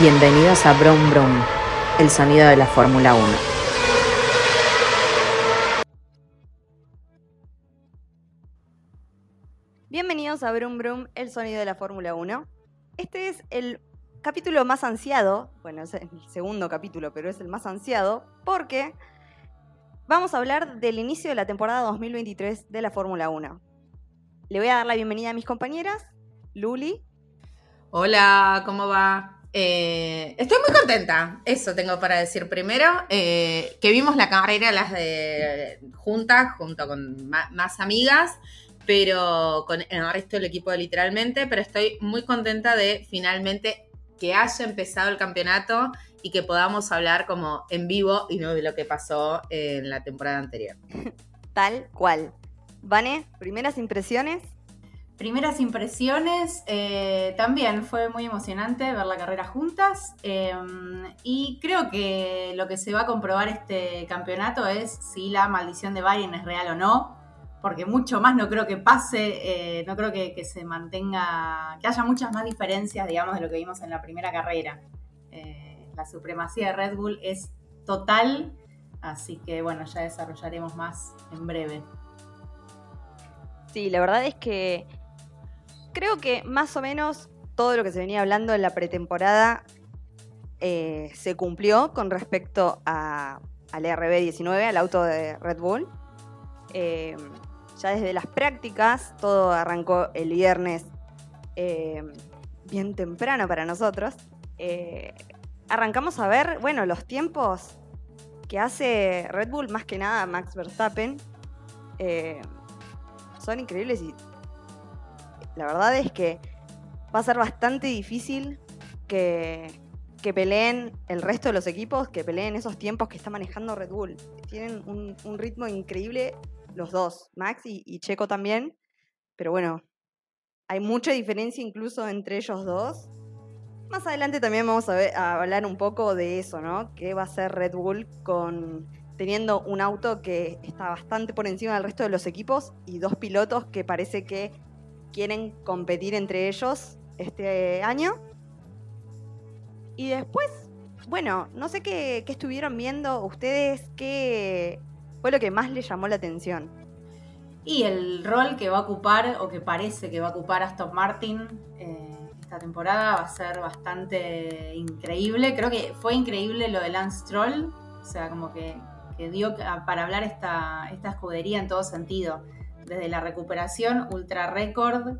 Bienvenidos a Brum Brum, el sonido de la Fórmula 1. Bienvenidos a Brum Brum, el sonido de la Fórmula 1. Este es el capítulo más ansiado, bueno, es el segundo capítulo, pero es el más ansiado, porque vamos a hablar del inicio de la temporada 2023 de la Fórmula 1. Le voy a dar la bienvenida a mis compañeras, Luli. Hola, ¿cómo va? Eh, estoy muy contenta, eso tengo para decir primero, eh, que vimos la carrera las de juntas, junto con más amigas, pero con el resto del equipo literalmente, pero estoy muy contenta de finalmente que haya empezado el campeonato y que podamos hablar como en vivo y no de lo que pasó en la temporada anterior. Tal cual. Vane, primeras impresiones. Primeras impresiones, eh, también fue muy emocionante ver la carrera juntas eh, y creo que lo que se va a comprobar este campeonato es si la maldición de Bayern es real o no, porque mucho más no creo que pase, eh, no creo que, se mantenga, que haya muchas más diferencias, digamos, de lo que vimos en la primera carrera. la supremacía de Red Bull es total, así que bueno, ya desarrollaremos más en breve. Sí, la verdad es que creo que más o menos todo lo que se venía hablando en la pretemporada eh, se cumplió con respecto a, al RB19, al auto de Red Bull. Eh, ya desde las prácticas, todo arrancó el viernes eh, bien temprano para nosotros. arrancamos a ver, bueno, los tiempos que hace Red Bull, más que nada Max Verstappen, son increíbles y la verdad es que va a ser bastante difícil que, peleen el resto de los equipos, que peleen esos tiempos que está manejando Red Bull. Tienen un, ritmo increíble los dos, Max y, Checo también, pero bueno, hay mucha diferencia incluso entre ellos dos. Más adelante también vamos a, hablar un poco de eso, ¿no? ¿Qué va a hacer Red Bull con teniendo un auto que está bastante por encima del resto de los equipos y dos pilotos que parece que quieren competir entre ellos este año. Y después, bueno, no sé qué, estuvieron viendo ustedes, qué fue lo que más les llamó la atención. Y el rol que va a ocupar, o que parece que va a ocupar Aston Martin eh, esta temporada, va a ser bastante increíble. Creo que fue increíble lo de Lance Stroll, o sea, como que, dio para hablar esta escudería en todo sentido desde la recuperación ultra récord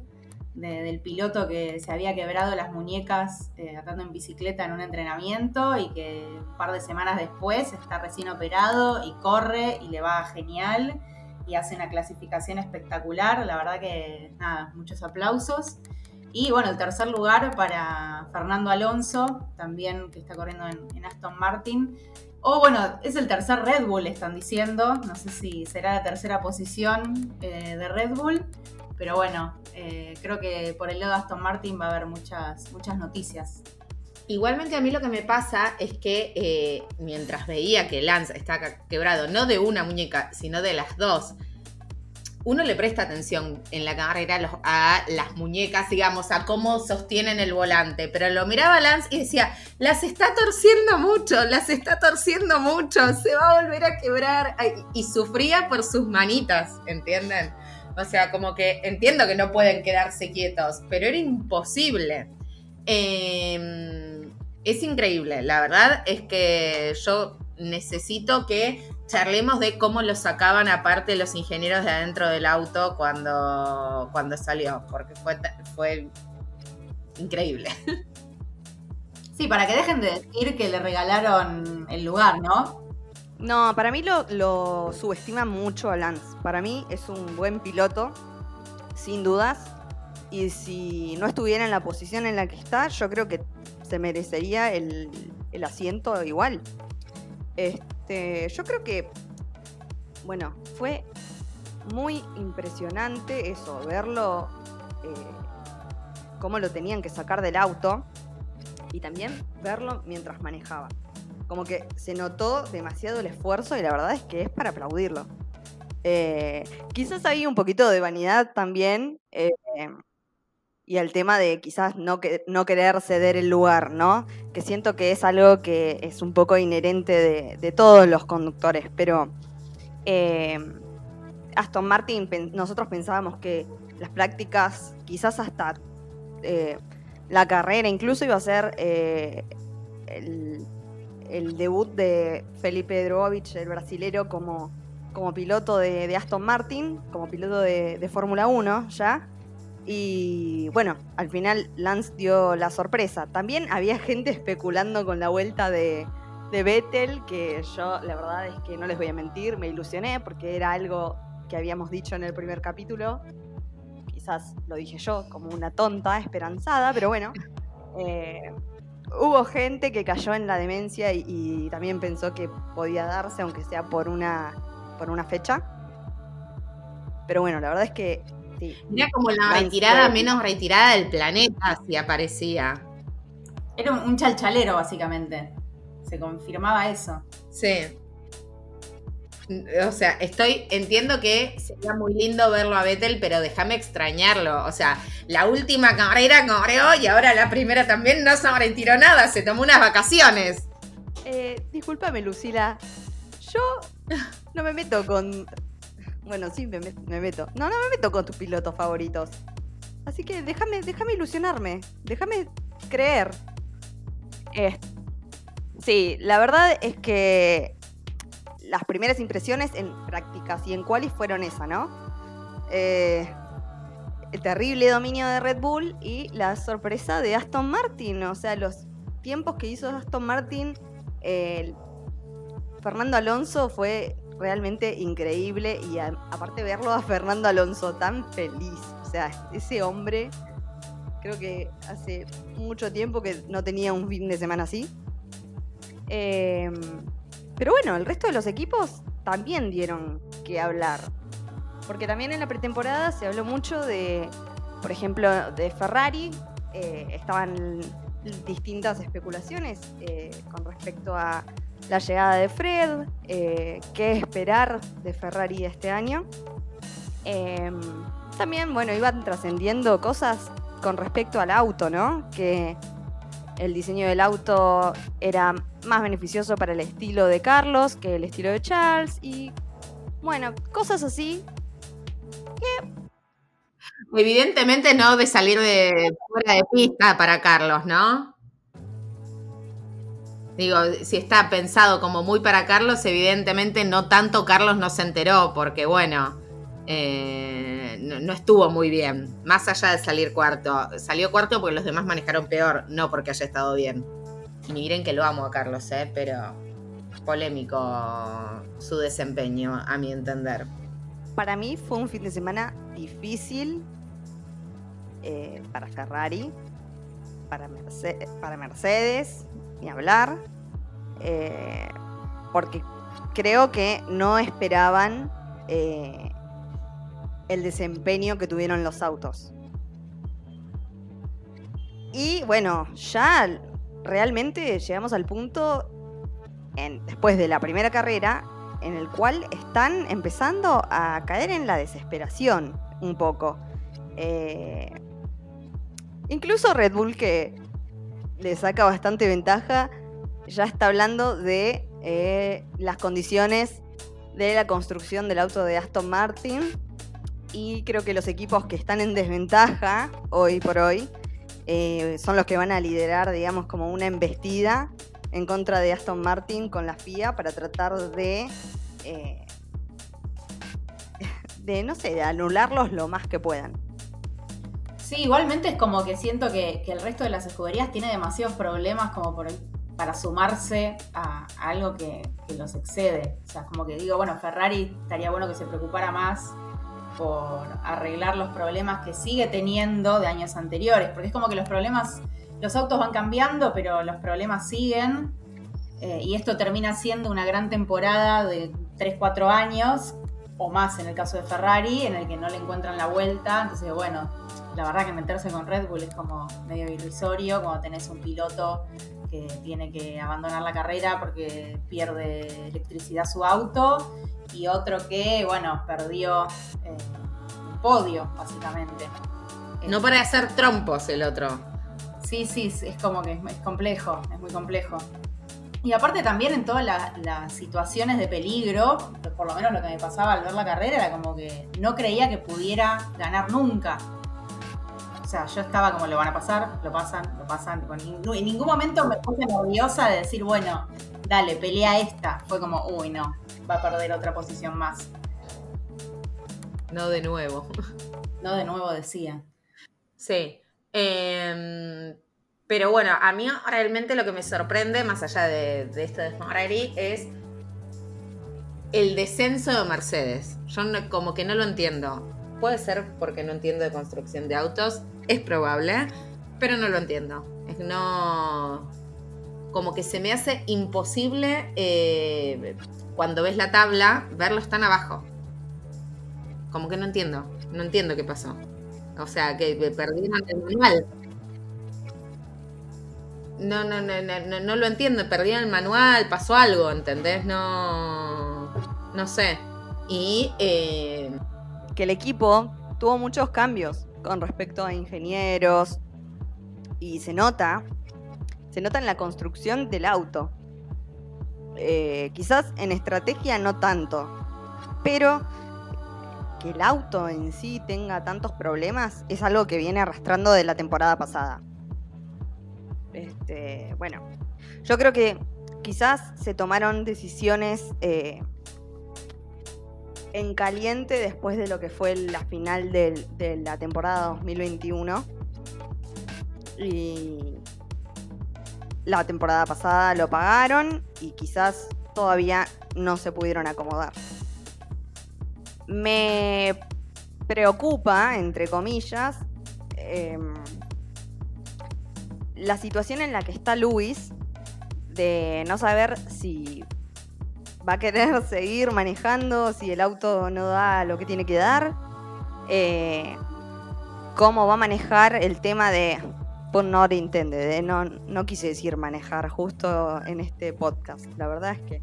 del piloto que se había quebrado las muñecas eh, andando en bicicleta en un entrenamiento y que un par de semanas después está recién operado y corre y le va genial y hace una clasificación espectacular. La verdad que nada, muchos aplausos. Y bueno, el tercer lugar para Fernando Alonso, también que está corriendo en Aston Martin, o bueno, es el tercer Red Bull, están diciendo. No sé si será la tercera posición eh, de Red Bull. Pero bueno, eh, creo que por el lado de Aston Martin va a haber muchas, muchas noticias. Igualmente a mí lo que me pasa es que eh, mientras veía que Lance está quebrado, no de una muñeca, sino de las dos, uno le presta atención en la carrera a, las muñecas, digamos, a cómo sostienen el volante, pero lo miraba Lance y decía, las está torciendo mucho, las está torciendo mucho, se va a volver a quebrar. Y sufría por sus manitas, ¿entienden? O sea, como que entiendo que no pueden quedarse quietos, pero era imposible. Em, es increíble, la verdad es que yo necesito que charlemos de cómo lo sacaban aparte los ingenieros de adentro del auto cuando, cuando salió, porque fue, fue increíble. Sí, para que dejen de decir que le regalaron el lugar, ¿no? No, para mí lo, lo subestiman mucho a Lance. Para mí es un buen piloto, sin dudas. Y si no estuviera en la posición en la que está, yo creo que se merecería el, el asiento igual. Este, yo creo que, bueno, fue muy impresionante eso, verlo, eh, cómo lo tenían que sacar del auto y también verlo mientras manejaba. Como que se notó demasiado el esfuerzo y la verdad es que es para aplaudirlo. Eh, quizás hay un poquito de vanidad también. Eh, y al tema de quizás no, que, no querer ceder el lugar, ¿no? Que siento que es algo que es un poco inherente de, todos los conductores, pero eh, Aston Martin, nosotros pensábamos que las prácticas, quizás hasta eh, la carrera, incluso iba a ser eh, el, debut de Felipe Drogovic, el brasilero, como, como piloto de, Aston Martin, como piloto de, de Fórmula 1 ya. Y bueno, al final Lance dio la sorpresa. También había gente especulando con la vuelta de, de Vettel, que yo la verdad es que no les voy a mentir, me ilusioné porque era algo que habíamos dicho en el primer capítulo. Quizás lo dije yo como una tonta, esperanzada, pero bueno. Eh, hubo gente que cayó en la demencia y, también pensó que podía darse, aunque sea por una, por una fecha. Pero bueno, la verdad es que sí. Era como la retirada menos retirada del planeta, si aparecía. Era un chalchalero, básicamente. Se confirmaba eso. Sí. O sea, estoy, entiendo que sería muy lindo verlo a Vettel, pero déjame extrañarlo. O sea, la última carrera corrió y ahora la primera también no se retiró nada, se tomó unas vacaciones. Eh, discúlpame, Lucila. Yo no me meto con. Bueno, sí, me, meto. No, no me meto con tus pilotos favoritos. Así que déjame, déjame ilusionarme. Déjame creer. Eh, sí, la verdad es que las primeras impresiones en prácticas y en cuáles fueron esas, ¿no? Eh, el terrible dominio de Red Bull y la sorpresa de Aston Martin, o sea, los tiempos que hizo Aston Martin, Fernando Alonso fue realmente increíble y aparte verlo a Fernando Alonso tan feliz, o sea, ese hombre creo que hace mucho tiempo que no tenía un fin de semana así. Eh, pero bueno, el resto de los equipos también dieron que hablar. Porque también en la pretemporada se habló mucho de, por ejemplo, de Ferrari. Eh, estaban distintas especulaciones eh, con respecto a la llegada de Fred, eh, qué esperar de Ferrari este año. Em, también, bueno, iban trascendiendo cosas con respecto al auto, ¿no? Que el diseño del auto era más beneficioso para el estilo de Carlos que el estilo de Charles y bueno, cosas así Evidentemente no de salir de fuera de pista para Carlos, ¿no? Digo, si está pensado como muy para Carlos, evidentemente no tanto Carlos no se enteró, porque bueno, eh, no, estuvo muy bien, más allá de salir cuarto. Salió cuarto porque los demás manejaron peor, no porque haya estado bien. miren que lo amo a Carlos, eh, pero polémico su desempeño, a mi entender. Para mí fue un fin de semana difícil eh, para Ferrari, para Mercedes, ni hablar, porque creo que no esperaban el desempeño que tuvieron los autos. Y bueno, ya realmente llegamos al punto, después de la primera carrera, en el cual están empezando a caer en la desesperación un poco. Eh, incluso Red Bull, que le saca bastante ventaja, ya está hablando de eh, las condiciones de la construcción del auto de Aston Martin y creo que los equipos que están en desventaja hoy por hoy eh, son los que van a liderar, digamos, como una embestida en contra de Aston Martin con la FIA para tratar de, eh, de no sé, de anularlos lo más que puedan. Sí, igualmente es como que siento que, el resto de las escuderías tiene demasiados problemas como por, para sumarse a, algo que, los excede. O sea, como que digo, bueno, Ferrari estaría bueno que se preocupara más por arreglar los problemas que sigue teniendo de años anteriores, porque es como que los problemas, los autos van cambiando, pero los problemas siguen, eh, y esto termina siendo una gran temporada de 3-4 años, o más en el caso de Ferrari, en el que no le encuentran la vuelta, entonces bueno, la verdad que meterse con Red Bull es como medio irrisorio cuando tenés un piloto que tiene que abandonar la carrera porque pierde electricidad su auto y otro que, bueno, perdió eh, un podio, básicamente. No para hacer trompos el otro. Sí, sí, es como que es, complejo, es muy complejo. Y aparte también en todas la- las situaciones de peligro, por lo menos lo que me pasaba al ver la carrera era como que no creía que pudiera ganar nunca. O sea, yo estaba como lo van a pasar, lo pasan, lo pasan. En ningún momento me puse nerviosa de decir, bueno, dale, pelea esta. Fue como, uy, no, va a perder otra posición más. No de nuevo. No de nuevo decía. Sí. Em, pero bueno, a mí realmente lo que me sorprende, más allá de, de esto de Ferrari, es el descenso de Mercedes. Yo no- como que no lo entiendo. Puede ser porque no entiendo de construcción de autos, es probable, pero no lo entiendo. Es no. Como que se me hace imposible eh, cuando ves la tabla verlos tan abajo. Como que no entiendo. No entiendo qué pasó. O sea, que perdieron el manual. No, no, no, no, no, no lo entiendo. Perdieron el manual, pasó algo, ¿entendés? No. No sé. Y. eh, que el equipo tuvo muchos cambios con respecto a ingenieros y se nota, se nota en la construcción del auto. Eh, quizás en estrategia no tanto, pero que el auto en sí tenga tantos problemas es algo que viene arrastrando de la temporada pasada. Este, bueno, yo creo que quizás se tomaron decisiones eh, en caliente después de lo que fue la final de la temporada 2021. Y la temporada pasada lo pagaron y quizás todavía no se pudieron acomodar. Me preocupa, entre comillas, em, la situación en la que está Luis de no saber si va a querer seguir manejando si el auto no da lo que tiene que dar. Eh, cómo va a manejar el tema de pun not intended. eh, No, no quise decir manejar justo en este podcast. La verdad es que.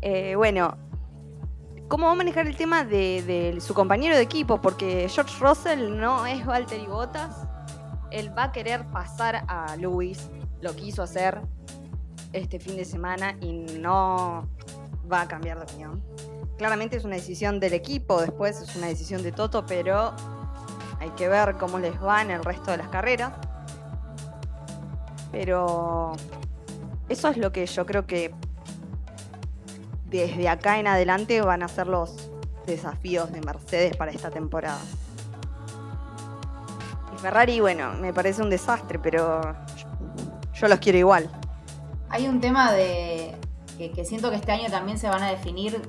Eh, bueno. ¿Cómo va a manejar el tema de, su compañero de equipo? Porque George Russell no es Valtteri Bottas. Él va a querer pasar a Lewis. Lo quiso hacer este fin de semana y no va a cambiar de opinión. Claramente es una decisión del equipo, después es una decisión de Toto, pero hay que ver cómo les va en el resto de las carreras. Pero eso es lo que yo creo que desde acá en adelante van a ser los desafíos de Mercedes para esta temporada. Y Ferrari, bueno, me parece un desastre, pero yo, los quiero igual. Hay un tema de que, siento que este año también se van a definir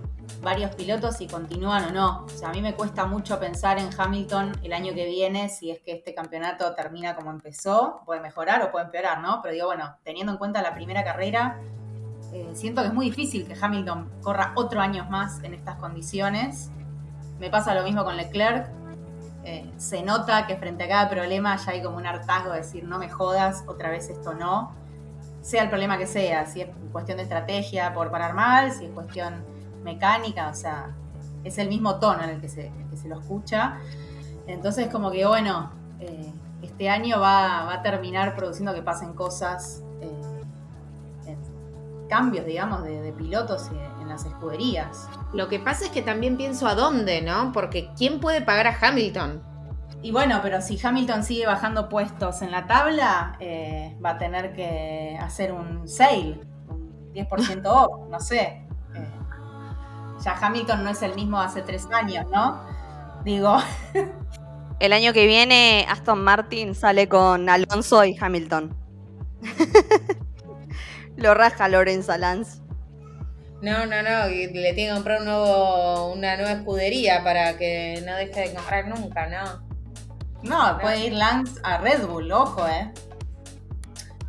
varios pilotos si continúan o no. A mí me cuesta mucho pensar en Hamilton el año que viene, si es que este campeonato termina como empezó, puede mejorar o puede empeorar, ¿no? Pero digo, bueno, teniendo en cuenta la primera carrera, eh, siento que es muy difícil que Hamilton corra otro año más en estas condiciones. Me pasa lo mismo con Leclerc. Eh, se nota que frente a cada problema ya hay como un hartazgo de decir, no me jodas, otra vez esto no sea el problema que sea, si es cuestión de estrategia por parar mal, si es cuestión mecánica, o sea, es el mismo tono en el que se, se lo escucha. Entonces, como que bueno, eh, este año va, va, a terminar produciendo que pasen cosas, eh, cambios, digamos, de, de pilotos en las escuderías. Lo que pasa es que también pienso a dónde, ¿no? Porque ¿quién puede pagar a Hamilton? Y bueno, pero si Hamilton sigue bajando puestos en la tabla, eh, va a tener que hacer un sale, un 10% off, no sé. Eh, ya Hamilton no es el mismo hace tres años, ¿no? Digo. El año que viene Aston Martin sale con Alonso y Hamilton. Lo raja Lorenzo Lance. No, no, no, le tiene que comprar un nuevo, una nueva escudería para que no deje de comprar nunca, ¿no? No, puede ir Lance a Red Bull, ojo, ¿eh?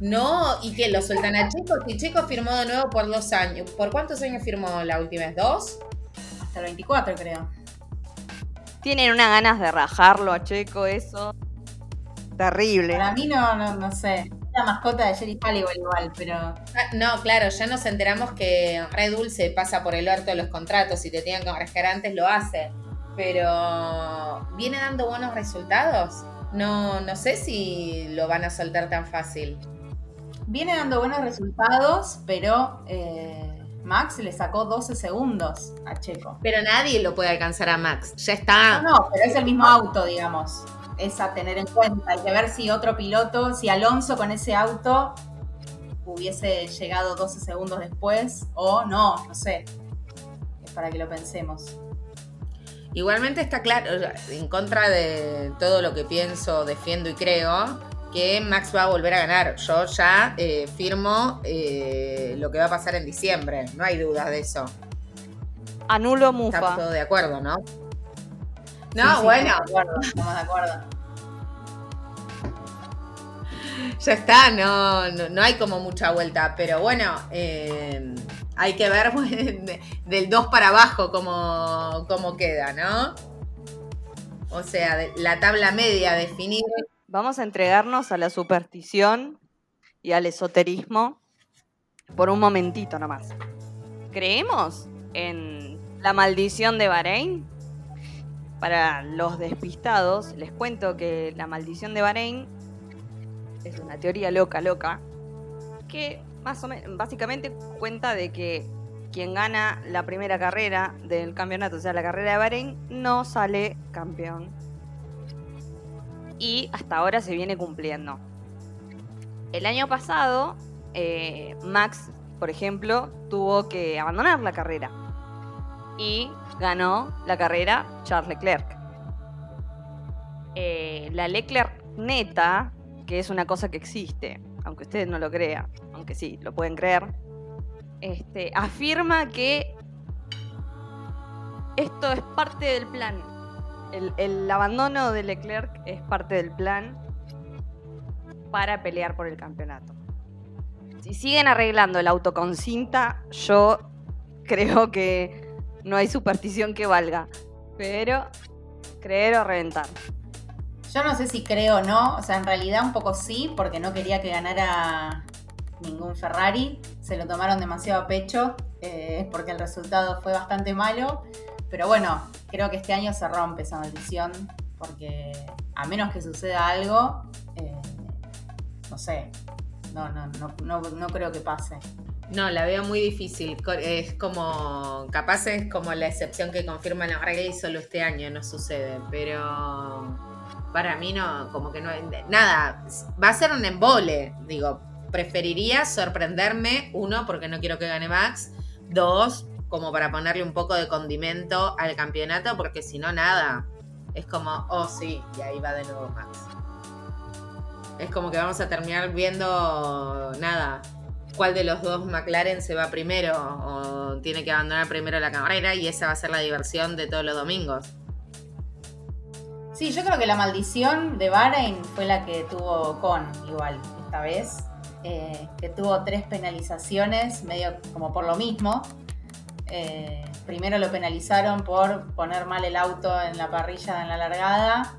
No, y que lo sueltan a Checo. Si Checo firmó de nuevo por dos años. ¿Por cuántos años firmó la última vez? ¿Dos? Hasta el 24, creo. Tienen unas ganas de rajarlo a Checo, eso. Terrible. Para mí no, no, no sé. La mascota de Jerry Halliwell igual, pero... Ah, no, claro, ya nos enteramos que Red Bull se pasa por el orto de los contratos. Si te tienen que rascar antes, lo hace. Pero viene dando buenos resultados. No, no sé si lo van a soltar tan fácil. Viene dando buenos resultados, pero eh, Max le sacó 12 segundos a Checo. Pero nadie lo puede alcanzar a Max. Ya está. No, no, pero es el mismo auto, digamos. Es a tener en cuenta. Hay que ver si otro piloto, si Alonso con ese auto hubiese llegado 12 segundos después o no, no sé. Es para que lo pensemos. Igualmente está claro, en contra de todo lo que pienso, defiendo y creo, que Max va a volver a ganar. Yo ya eh, firmo eh, lo que va a pasar en diciembre, no hay duda de eso. Anulo Mufa. Estamos todos de acuerdo, ¿no? No, bueno. Estamos de acuerdo, estamos de acuerdo. Ya está, no, no, no hay como mucha vuelta, pero bueno, eh, hay que ver pues, de- del 2 para abajo cómo, cómo queda, ¿no? O sea, la tabla media definir. Vamos a entregarnos a la superstición y al esoterismo por un momentito nomás. ¿Creemos en la maldición de Bahrein? Para los despistados, les cuento que la maldición de Bahrein es una teoría loca, loca, que básicamente cuenta de que quien gana la primera carrera del campeonato, o sea, la carrera de Bahrein, no sale campeón y hasta ahora se viene cumpliendo. El año pasado, eh, Max, por ejemplo, tuvo que abandonar la carrera y ganó la carrera Charles Leclerc. Eh, la Leclerc neta, que es una cosa que existe, aunque ustedes no lo crean, aunque sí, lo pueden creer, este, afirma que esto es parte del plan. El, el abandono de Leclerc es parte del plan para pelear por el campeonato. Si siguen arreglando el auto con cinta, yo creo que no hay superstición que valga. Pero creer o reventar. Yo no sé si creo o no, o sea, en realidad un poco sí, porque no quería que ganara ningún Ferrari, se lo tomaron demasiado a pecho, eh, porque el resultado fue bastante malo, pero bueno, creo que este año se rompe esa maldición, porque a menos que suceda algo, eh, no sé, no, no, no, no, no creo que pase. No, la veo muy difícil. Es como, capaz es como la excepción que confirma la regla y solo este año no sucede, pero para mí no, como que no, nada, va a ser un embole, digo, preferiría sorprenderme, uno, porque no quiero que gane Max, dos, como para ponerle un poco de condimento al campeonato, porque si no, nada, es como, oh sí, y ahí va de nuevo Max. Es como que vamos a terminar viendo nada, cuál de los dos McLaren se va primero o tiene que abandonar primero la carrera y esa va a ser la diversión de todos los domingos. Sí, yo creo que la maldición de Bahrein fue la que tuvo Con, igual, esta vez. eh, que tuvo tres penalizaciones, medio como por lo mismo. Eh, primero lo penalizaron por poner mal el auto en la parrilla en la largada.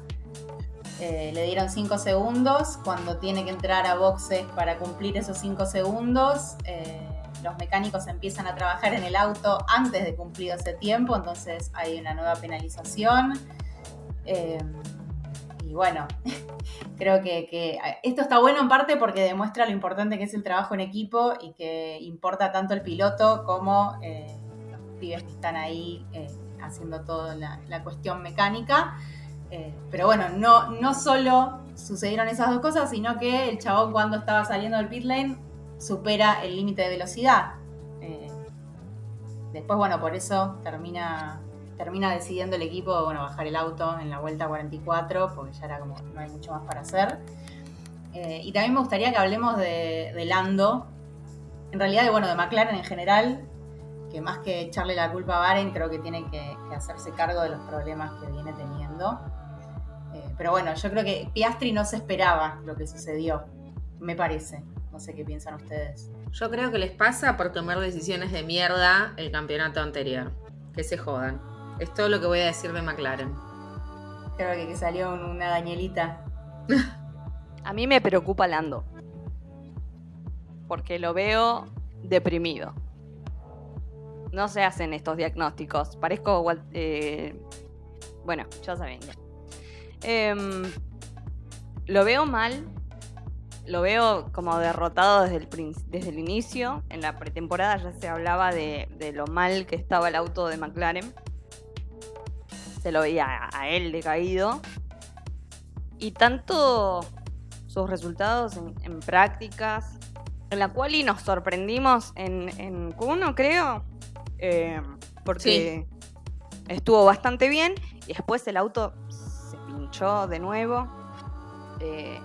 Eh, le dieron 5 segundos. Cuando tiene que entrar a boxes para cumplir esos 5 segundos, eh, los mecánicos empiezan a trabajar en el auto antes de cumplir ese tiempo, entonces hay una nueva penalización. Eh, y bueno, creo que, que esto está bueno en parte porque demuestra lo importante que es el trabajo en equipo y que importa tanto el piloto como eh, los pibes que están ahí eh, haciendo toda la, cuestión mecánica. Pero bueno, no, no solo sucedieron esas dos cosas, sino que el chabón cuando estaba saliendo del pit lane supera el límite de velocidad. Después, bueno, por eso termina termina decidiendo el equipo bajar el auto en la vuelta 44, porque ya era como no hay mucho más para hacer. Eh, y también me gustaría que hablemos de, Lando, en realidad de, bueno, de McLaren en general, que más que echarle la culpa a Bahrein, creo que tiene que, que hacerse cargo de los problemas que viene teniendo. Eh, pero bueno, yo creo que Piastri no se esperaba lo que sucedió, me parece. No sé qué piensan ustedes. Yo creo que les pasa por tomar decisiones de mierda el campeonato anterior. Que se jodan. Es todo lo que voy a decir de McLaren. Creo que, que salió un- una Danielita. A mí me preocupa Lando. Porque lo veo deprimido. No se hacen estos diagnósticos. Parezco eh, Bueno, ya saben. ya. Em, lo veo mal. Lo veo como derrotado desde el, desde el inicio. En la pretemporada ya se hablaba de, de lo mal que estaba el auto de McLaren. Se lo veía a, él decaído. Y tanto sus resultados en, en prácticas, en la cual y nos sorprendimos en, en Q1, creo. eh, porque estuvo bastante bien. Y después el auto se pinchó de nuevo. eh,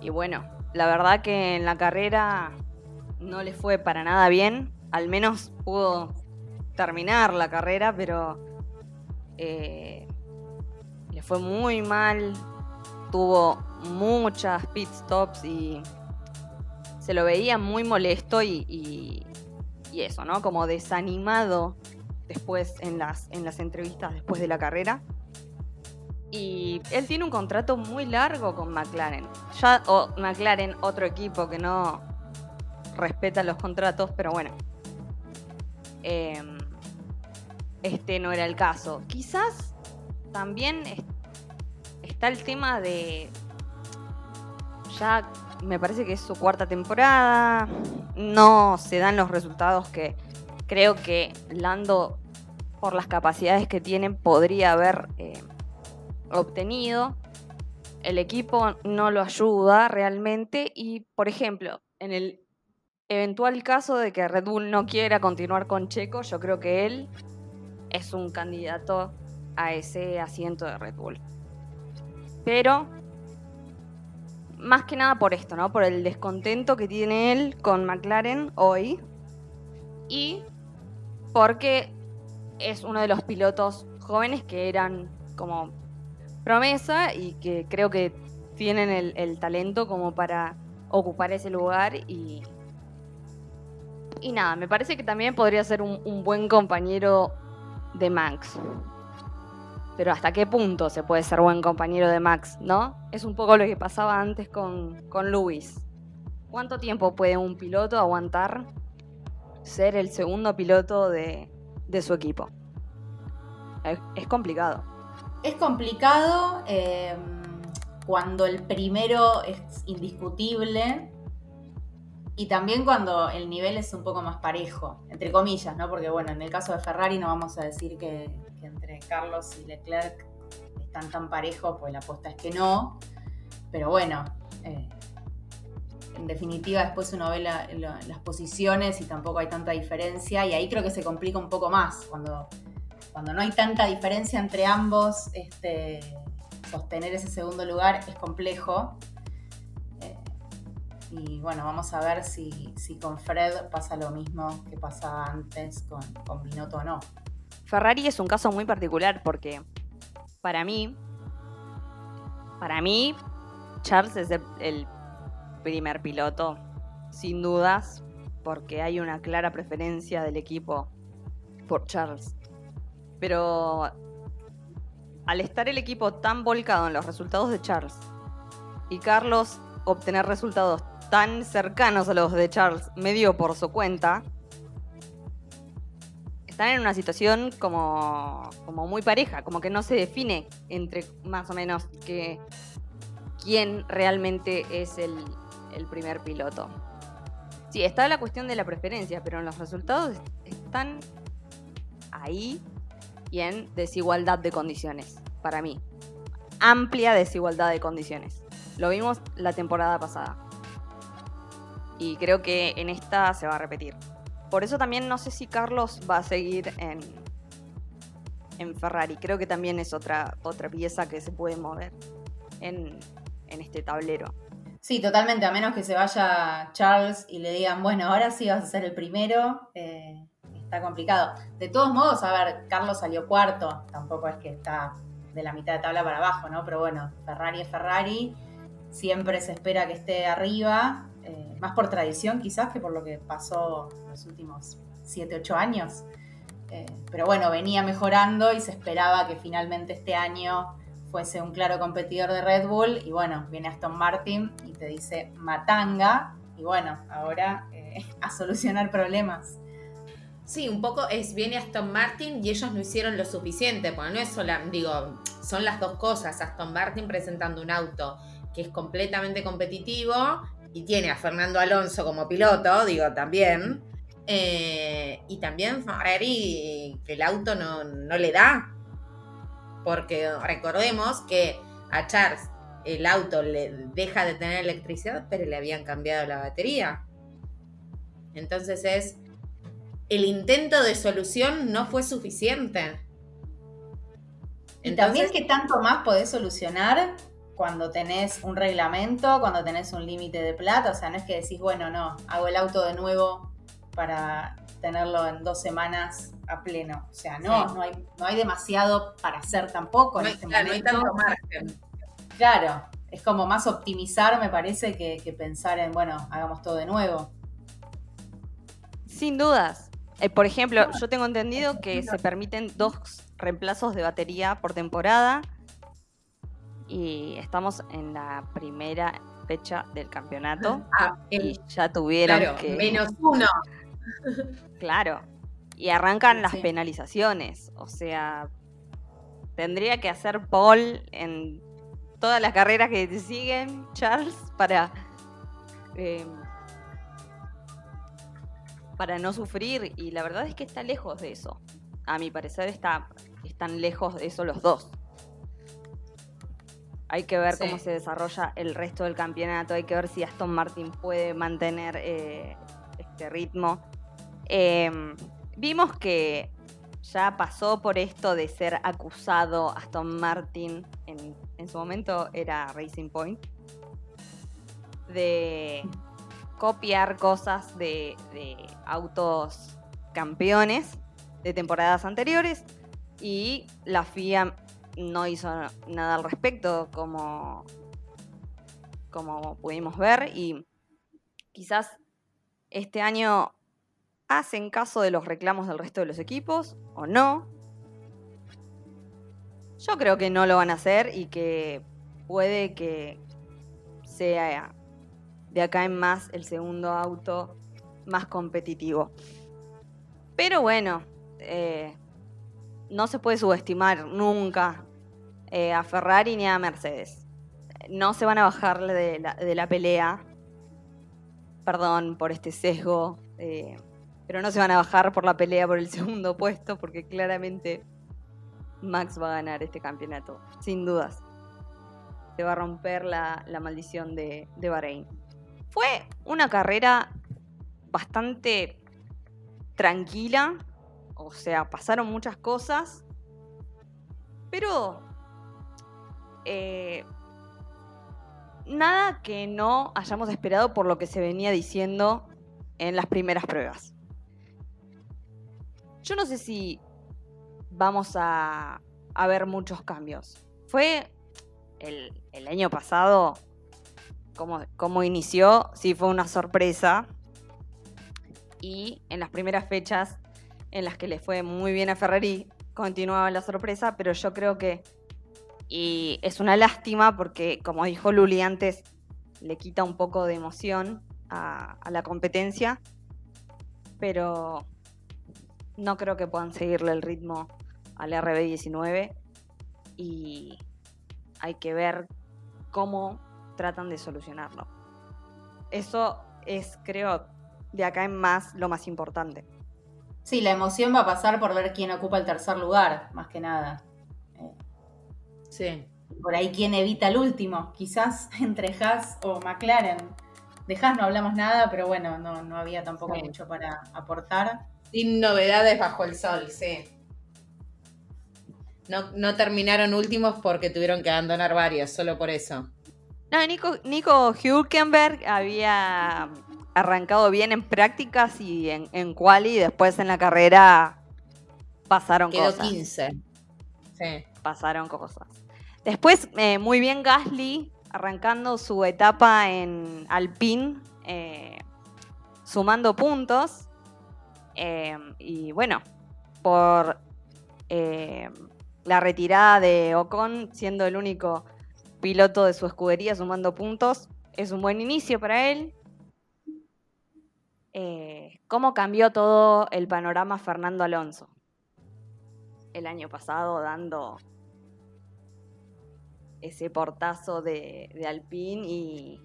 y bueno, la verdad que en la carrera no le fue para nada bien. Al menos pudo terminar la carrera, pero eh, le fue muy mal. Tuvo muchas pit stops y se lo veía muy molesto y, eso, ¿no? Como desanimado después en las, en las entrevistas después de la carrera. Y él tiene un contrato muy largo con McLaren. Ya, o McLaren, otro equipo que no respeta los contratos, pero bueno. Em, este no era el caso. Quizás también es- está el tema de. Ya me parece que es su cuarta temporada. No se dan los resultados que creo que Lando, por las capacidades que tienen, podría haber eh, obtenido. El equipo no lo ayuda realmente. Y, por ejemplo, en el eventual caso de que Red Bull no quiera continuar con Checo, yo creo que él es un candidato a ese asiento de Red Bull. Pero, más que nada por esto, ¿no? Por el descontento que tiene él con McLaren hoy. Y porque es uno de los pilotos jóvenes que eran como promesa y que creo que tienen el, talento como para ocupar ese lugar y, y nada, me parece que también podría ser un buen compañero de Max. Pero hasta qué punto se puede ser buen compañero de Max, ¿no? Es un poco lo que pasaba antes con, con. ¿Cuánto tiempo puede un piloto aguantar ser el segundo piloto de, de su equipo? Es, es complicado. Es complicado eh, cuando el primero es indiscutible y también cuando el nivel es un poco más parejo, entre comillas, ¿no? Porque bueno, en el caso de Ferrari no vamos a decir que, entre Carlos y Leclerc están tan parejos, pues la apuesta es que no. Pero bueno, eh, en definitiva después uno ve la- la- las posiciones y tampoco hay tanta diferencia y ahí creo que se complica un poco más cuando cuando no hay tanta diferencia entre ambos, este, sostener ese segundo lugar es complejo. Y bueno, vamos a ver si, si con Fred pasa lo mismo que pasaba antes con, con o no. Ferrari es un caso muy particular porque para mí, para mí, Charles es el, el primer piloto, sin dudas, porque hay una clara preferencia del equipo por Charles. Pero al estar el equipo tan volcado en los resultados de Charles y Carlos obtener resultados tan cercanos a los de Charles medio por su cuenta, están en una situación como, como muy pareja, como que no se define entre más o menos que quién realmente es el, el primer piloto. Sí, está la cuestión de la preferencia, pero los resultados est- están ahí y en desigualdad de condiciones, para mí. Amplia desigualdad de condiciones. Lo vimos la temporada pasada. Y creo que en esta se va a repetir. Por eso también no sé si Carlos va a seguir en, en Ferrari. Creo que también es otra, otra pieza que se puede mover en, en este tablero. Sí, totalmente, a menos que se vaya Charles y le digan, bueno, ahora sí vas a ser el primero, eh, está complicado. De todos modos, a ver, Carlos salió cuarto, tampoco es que está de la mitad de tabla para abajo, ¿no? Pero bueno, Ferrari es Ferrari, siempre se espera que esté arriba, más por tradición quizás que por lo que pasó los últimos 7, 8 años. Eh, pero bueno, venía mejorando y se esperaba que finalmente este año fuese un claro competidor de Red Bull y bueno, viene Aston Martin y te dice matanga y bueno, ahora eh, a solucionar problemas. Sí, un poco es viene Aston Martin y ellos no hicieron lo suficiente, porque no es solo, digo, son las dos cosas. Aston Martin presentando un auto que es completamente competitivo y tiene a Fernando Alonso como piloto, digo, también. Eh, y también Ferrari, que el auto no, no le da. Porque recordemos que a Charles el auto le deja de tener electricidad, pero le habían cambiado la batería. Entonces es, el intento de solución no fue suficiente. Y también qué tanto más podés solucionar cuando tenés un reglamento, cuando tenés un límite de plata, o sea, no es que decís, bueno, no, hago el auto de nuevo para tenerlo en dos semanas a pleno. O sea, no, no, hay, no hay demasiado para hacer tampoco en este momento. No hay tanto margen. Claro, es como más optimizar, me parece, que, pensar en, bueno, hagamos todo de nuevo. Sin dudas. Eh, por ejemplo, yo tengo entendido que se permiten dos reemplazos de batería por temporada y estamos en la primera fecha del campeonato ah, y ya tuvieron que menos uno claro y arrancan las penalizaciones o sea tendría que hacer Paul en todas las carreras que te siguen, Charles, para, eh, para no sufrir. Y la verdad es que está lejos de eso. A mi parecer está, están lejos de eso los dos. Hay que ver cómo se desarrolla el resto del campeonato. Hay que ver si Aston Martin puede mantener eh, este ritmo. Em, vimos que ya pasó por esto de ser acusado Aston Martin, en, su momento era Racing Point, de copiar cosas de, autos campeones de temporadas anteriores y la FIA no hizo nada al respecto como, como pudimos ver y quizás este año hacen caso de los reclamos del resto de los equipos o no. Yo creo que no lo van a hacer y que puede que sea de acá en más el segundo auto más competitivo. Pero bueno, eh, no se puede subestimar nunca eh, a Ferrari ni a Mercedes. No se van a bajarle de la, de la pelea. Perdón por este sesgo. Eh, pero no se van a bajar por la pelea por el segundo puesto, porque claramente Max va a ganar este campeonato, sin dudas. Se va a romper la, maldición de, de Bahrein. Fue una carrera bastante tranquila, o sea, pasaron muchas cosas, pero eh, nada que no hayamos esperado por lo que se venía diciendo en las primeras pruebas. Yo no sé si vamos a, ver muchos cambios. Fue el, año pasado, como, como inició, sí fue una sorpresa. Y en las primeras fechas en las que le fue muy bien a Ferrari, continuaba la sorpresa, pero yo creo que y es una lástima porque, como dijo Luli antes, le quita un poco de emoción a, la competencia. Pero no creo que puedan seguirle el ritmo al RB19 y hay que ver cómo tratan de solucionarlo. Eso es, creo, de acá en más lo más importante. Sí, la emoción va a pasar por ver quién ocupa el tercer lugar, más que nada. Sí. Por ahí quién evita el último, quizás entre Haas o McLaren. De Haas no hablamos nada, pero bueno, no, había tampoco mucho para aportar. Sin novedades bajo el sol, sí. No, terminaron últimos porque tuvieron que abandonar varios, solo por eso. No, Nico, Nico Hülkenberg había arrancado bien en prácticas y en, en quali, y después en la carrera pasaron Quedó cosas. 15. Sí. Pasaron cosas. Después, eh, muy bien Gasly, arrancando su etapa en Alpine, eh, sumando puntos. Em, y bueno, por la retirada de Ocon, siendo el único piloto de su escudería sumando puntos, es un buen inicio para él. Eh, eh, cómo cambió todo el panorama Fernando Alonso. El año pasado dando ese portazo de, Alpine y,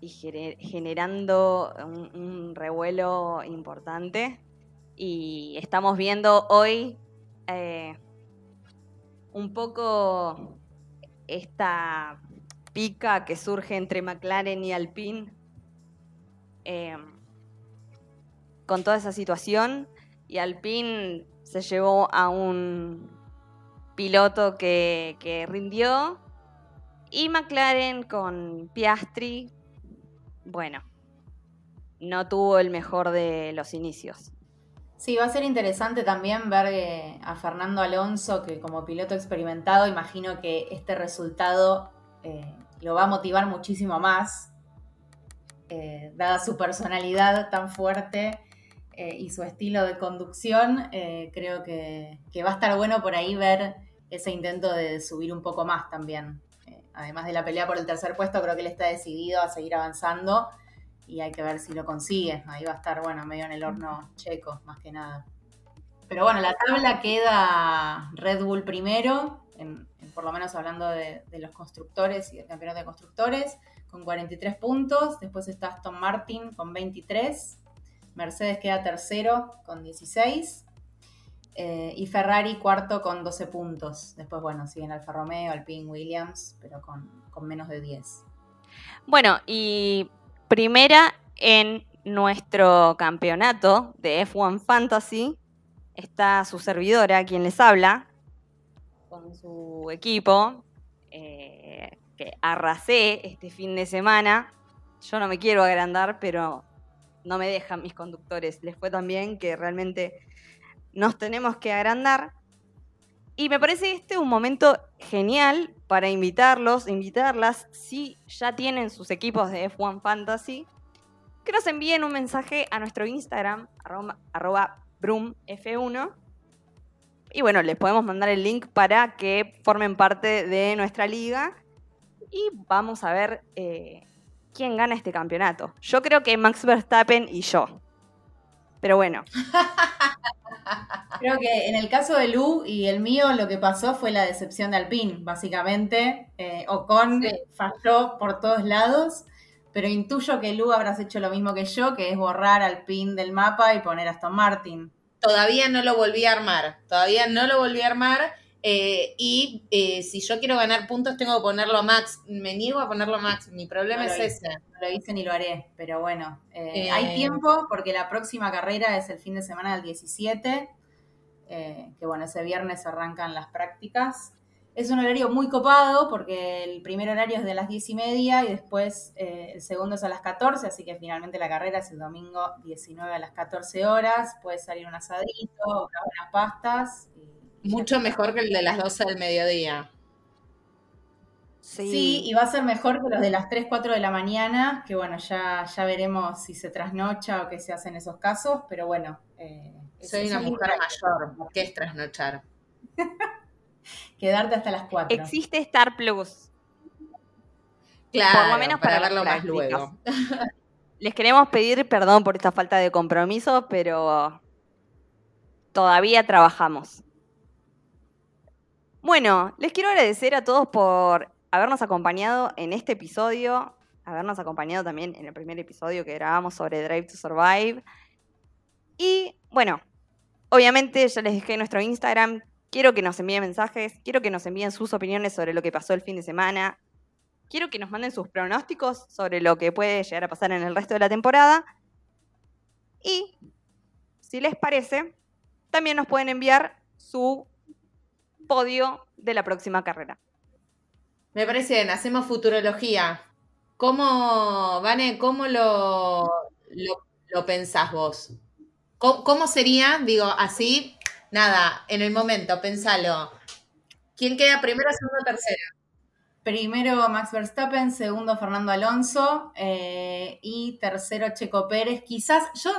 y generando un, revuelo importante. Y estamos viendo hoy eh, un poco esta pica que surge entre McLaren y Alpine eh, con toda esa situación. Y Alpine se llevó a un piloto que, que rindió. Y McLaren con Piastri bueno, no tuvo el mejor de los inicios. Sí, va a ser interesante también ver eh, a Fernando Alonso, que como piloto experimentado, imagino que este resultado eh, lo va a motivar muchísimo más, eh, dada su personalidad tan fuerte y su estilo de conducción, creo que, que, va a estar bueno por ahí ver ese intento de subir un poco más también además de la pelea por el tercer puesto, creo que él está decidido a seguir avanzando y hay que ver si lo consigue. Ahí va a estar, bueno, medio en el horno checo, más que nada. Pero bueno, la tabla queda Red Bull primero, por lo menos hablando de, los constructores y del campeonato de constructores, con 43 puntos. Después está Aston Martin con 23. Mercedes queda tercero con 16. Eh, y Ferrari cuarto con 12 puntos. Después, bueno, siguen Alfa Romeo, Alpine, Williams, pero con, menos de 10. Bueno, y primera en nuestro campeonato de F1 Fantasy está su servidora, quien les habla, con su equipo, eh, que arrasé este fin de semana. Yo no me quiero agrandar, pero no me dejan mis conductores. Les fue tan bien que realmente nos tenemos que agrandar. Y me parece este un momento genial para invitarlos, invitarlas, si ya tienen sus equipos de F1 Fantasy, que nos envíen un mensaje a nuestro Instagram, arroba, brumf1. Y bueno, les podemos mandar el link para que formen parte de nuestra liga. Y vamos a ver eh, quién gana este campeonato. Yo creo que Max Verstappen y yo. Pero bueno. Creo que en el caso de Lu y el mío, lo que pasó fue la decepción de Alpine, básicamente. Eh, Ocon falló por todos lados, pero intuyo que Lu habrás hecho lo mismo que yo, que es borrar Alpine del mapa y poner Aston Martin. Todavía no lo volví a armar, todavía no lo volví a armar. Eh, y eh, si yo quiero ganar puntos, tengo que ponerlo a Max. Me niego a ponerlo a Max. Mi problema es ese. No lo hice ni lo haré, pero bueno. Eh, hay tiempo porque la próxima carrera es el fin de semana del 17. que bueno, ese viernes arrancan las prácticas. Es un horario muy copado porque el primer horario es de las 10 y media y después el segundo es a las 14, así que finalmente la carrera es el domingo 19 a las 14 horas. Puede salir un asadito, unas pastas. Mucho mejor que el de las 12 del mediodía. Sí. y va a ser mejor que los de las 3, 4 de la mañana, que bueno, ya, ya veremos si se trasnocha o qué se hace en esos casos, pero bueno. Eh, Soy una mujer mayor, ¿qué es trasnochar? Quedarte hasta las 4. Existe Star Plus. Claro, por lo menos para, verlo más luego. Les queremos pedir perdón por esta falta de compromiso, pero todavía trabajamos. Bueno, les quiero agradecer a todos por habernos acompañado en este episodio, habernos acompañado también en el primer episodio que grabamos sobre Drive to Survive. Y bueno, obviamente ya les dejé nuestro Instagram. Quiero que nos envíen mensajes, quiero que nos envíen sus opiniones sobre lo que pasó el fin de semana. Quiero que nos manden sus pronósticos sobre lo que puede llegar a pasar en el resto de la temporada. Y, si les parece, también nos pueden enviar su podio de la próxima carrera. Me parece bien, hacemos futurología. ¿Cómo, Vane, cómo lo, lo, pensás vos? ¿Cómo, sería, digo, así, nada, en el momento, pensalo. ¿Quién queda primero, segundo, tercero? Primero Max Verstappen, segundo Fernando Alonso eh, y tercero Checo Pérez. Quizás yo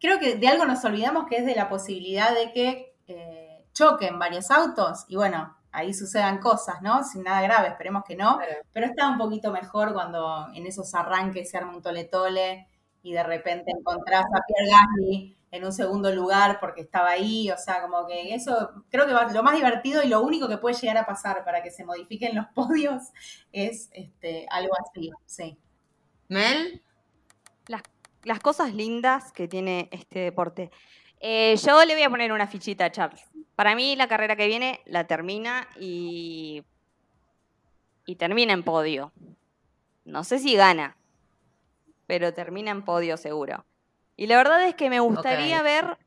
creo que de algo nos olvidamos que es de la posibilidad de que eh, choquen varios autos y bueno, ahí sucedan cosas, ¿no? Sin nada grave, esperemos que no. Pero está un poquito mejor cuando en esos arranques se arma un tole-tole y de repente encontrás a Pierre Gasly en un segundo lugar porque estaba ahí, o sea, como que eso creo que va, lo más divertido y lo único que puede llegar a pasar para que se modifiquen los podios es este, algo así, sí. Mel, Las, las cosas lindas que tiene este deporte. Eh, yo le voy a poner una fichita a Charles. Para mí la carrera que viene la termina y, y termina en podio. No sé si gana, pero termina en podio seguro. Y la verdad es que me gustaría ver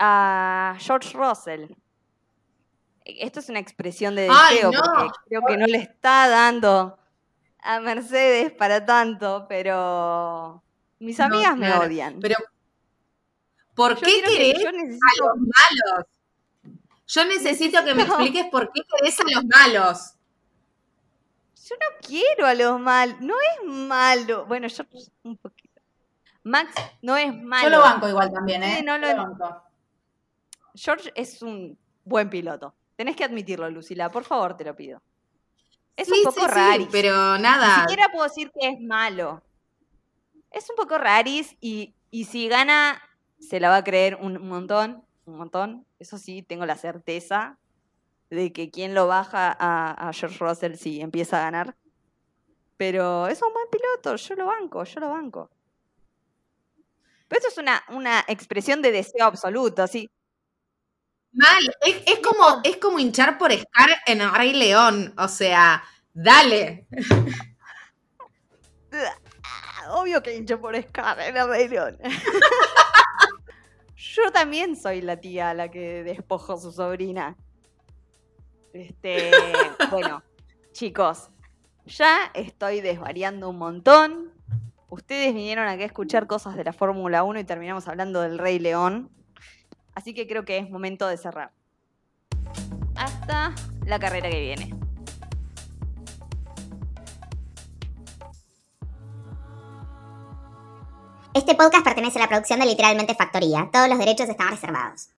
a George Russell. Esto es una expresión de ¡Ay, deseo no! porque creo que no le está dando a Mercedes para tanto, pero mis No, amigas me odian. pero ¿por Yo qué quiero que- querés yo a necesito- los malos? Yo necesito que me expliques por qué querés a los malos. Yo no quiero a los mal, no es malo. Bueno, yo un poquito. Max no es malo. Yo lo banco igual también, ¿eh? Sí, no lo- banco. George es un buen piloto. Tenés que admitirlo, Lucila, por favor, te lo pido. Es Sí, un poco sí, raris. pero Ni nada. siquiera puedo decir que es malo. Es un poco raris y, y si gana, se la va a creer un montón, un montón. Eso sí, tengo la certeza de que quien lo baja a, a George Russell si empieza a ganar. Pero es un buen piloto, yo lo banco, yo lo banco. Pero esto es una, una expresión de deseo absoluto, así. Mal, es, es como, es como hinchar por Scar en el Rey León. O sea, dale. Obvio que hincho por Scar en el Rey León. Yo también soy la tía a la que despojó a su sobrina. Este, bueno, chicos, ya estoy desvariando un montón. Ustedes vinieron aquí a escuchar cosas de la Fórmula 1 y terminamos hablando del Rey León. Así que creo que es momento de cerrar. Hasta la carrera que viene. Este podcast pertenece a la producción de Literalmente Factoría. Todos los derechos están reservados.